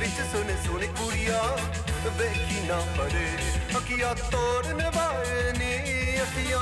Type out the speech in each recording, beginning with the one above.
ਵਿੱਚ ਸੋਨੇ ਸੋਨੇ ਕੁੜੀਆਂ ਵੇਖੀ ਨਾ ਪਰੇ ਅੱਖੀਆਂ ਤੋੜ ਨਵਾਏ ਨੀ ਅੱਖੀਆਂ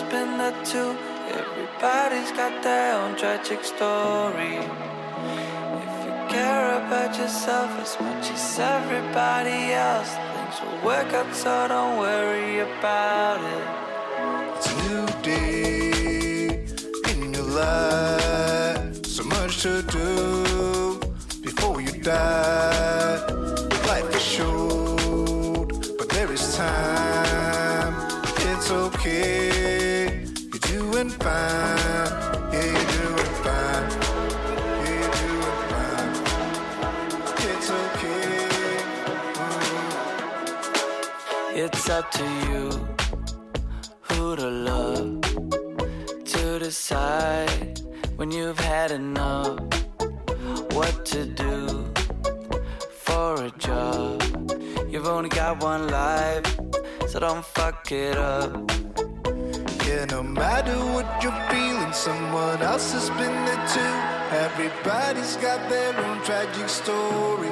has been there too. Everybody's got their own tragic story. If you care about yourself as much as everybody else, things will work out, so don't worry about it. It's a new day in your life, so much to do before you die. Life is short, but there is time. It's okay, doing fine. Yeah, you're doing fine. Yeah, you're doing fine. It's okay. It's up to you who to love, to decide when you've had enough, what to do for a job. You've only got one life, so don't fuck it up. Yeah, no matter what you're feeling, someone else has been there too. Everybody's got their own tragic story.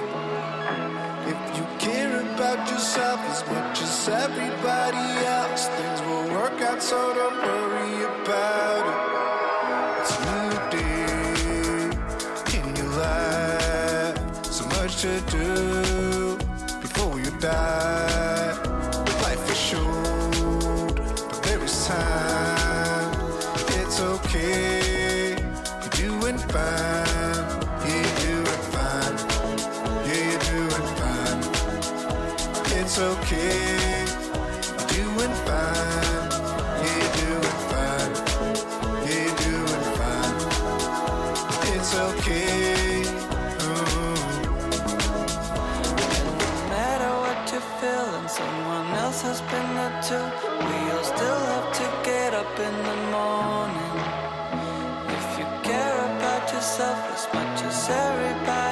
If you care about yourself as much as everybody else, things will work out, so don't worry about it. It's new day in your life, so much to do before you die. it's okay. Doing fine. Doing fine. Doing fine. It's okay. Mm-hmm. No matter what you're feeling, someone else has been there too. We all still have to get up in the morning. If you care about yourself as much as everybody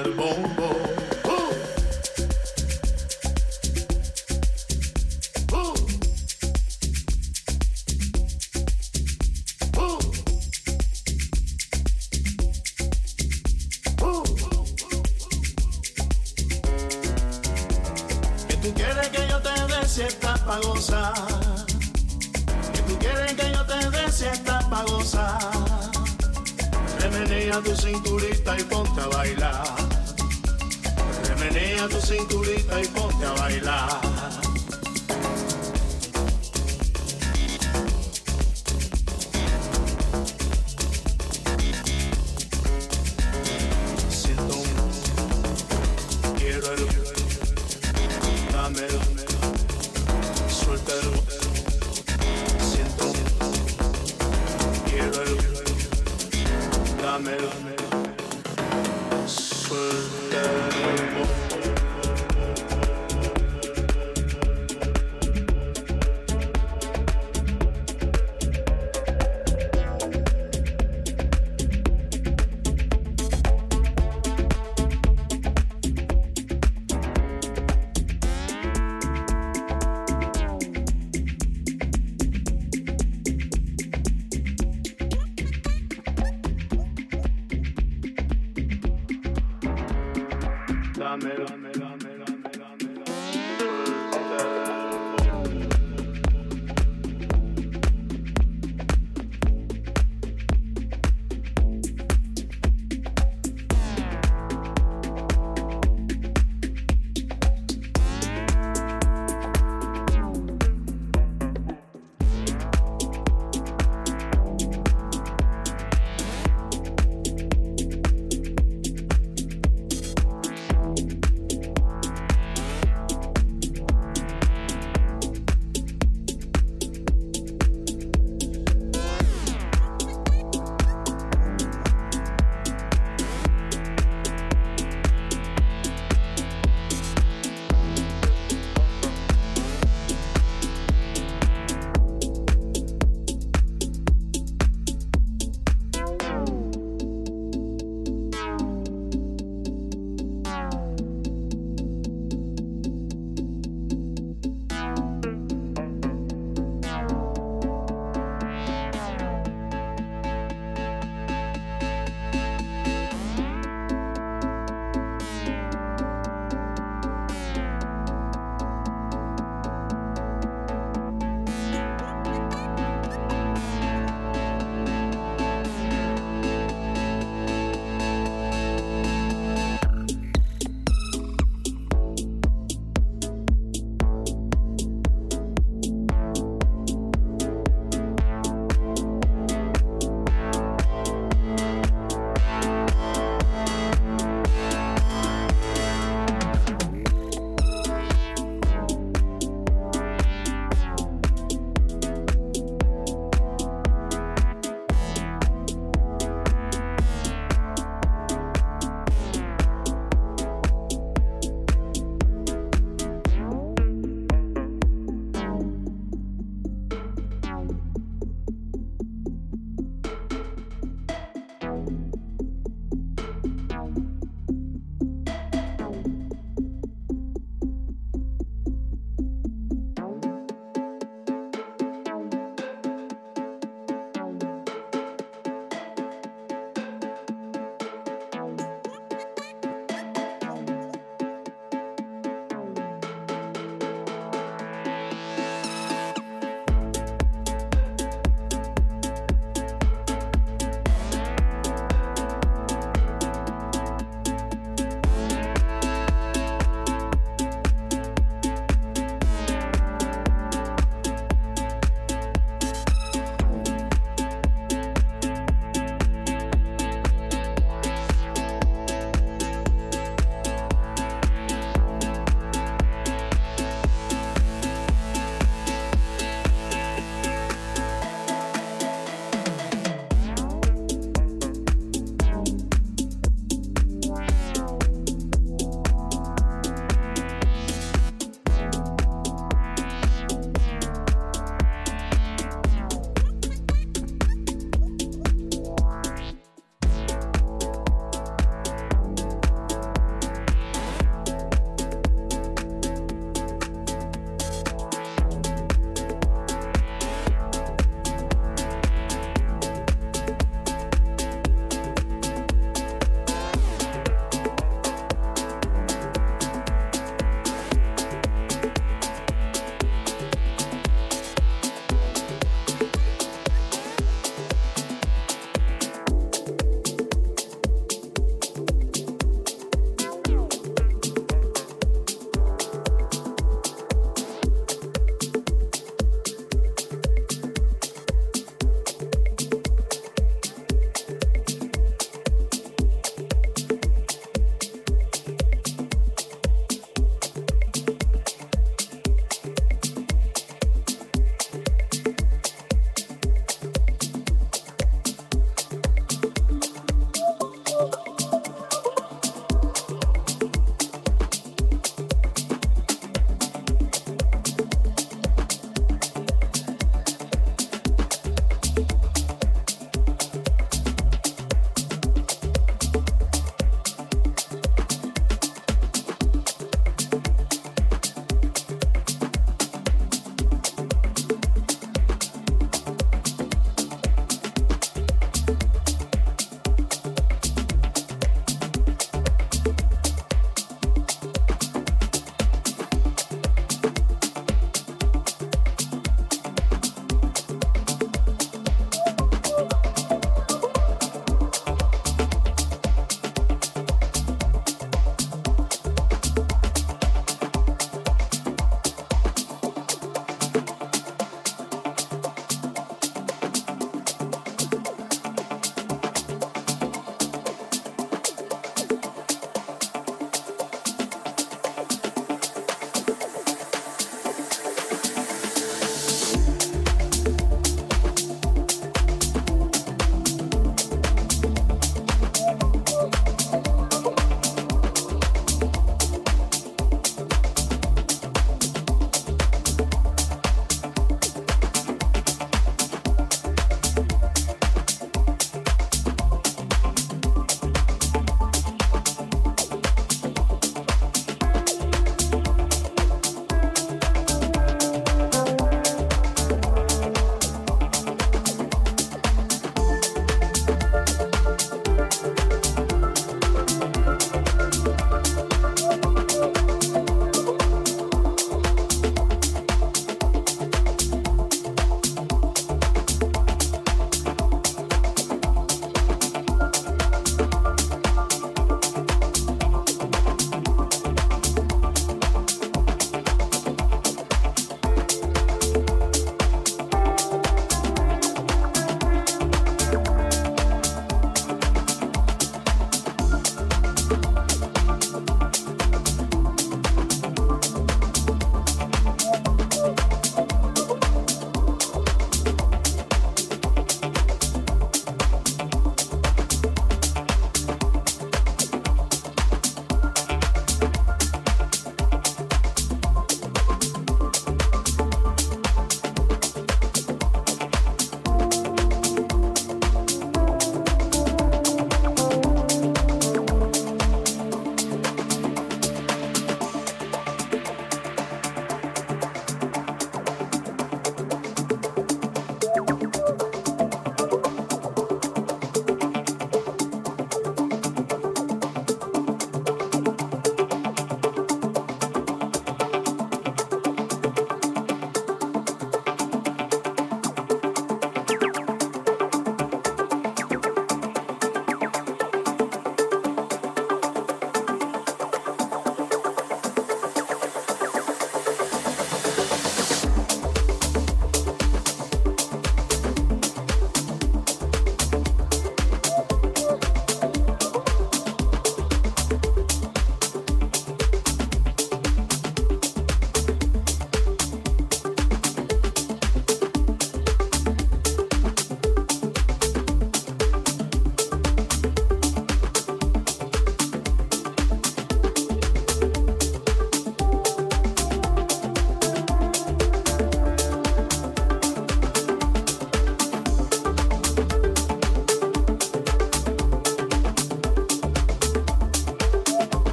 the ball. Suéltalo, dámelo, suéltalo. Siento, quiero, dámelo.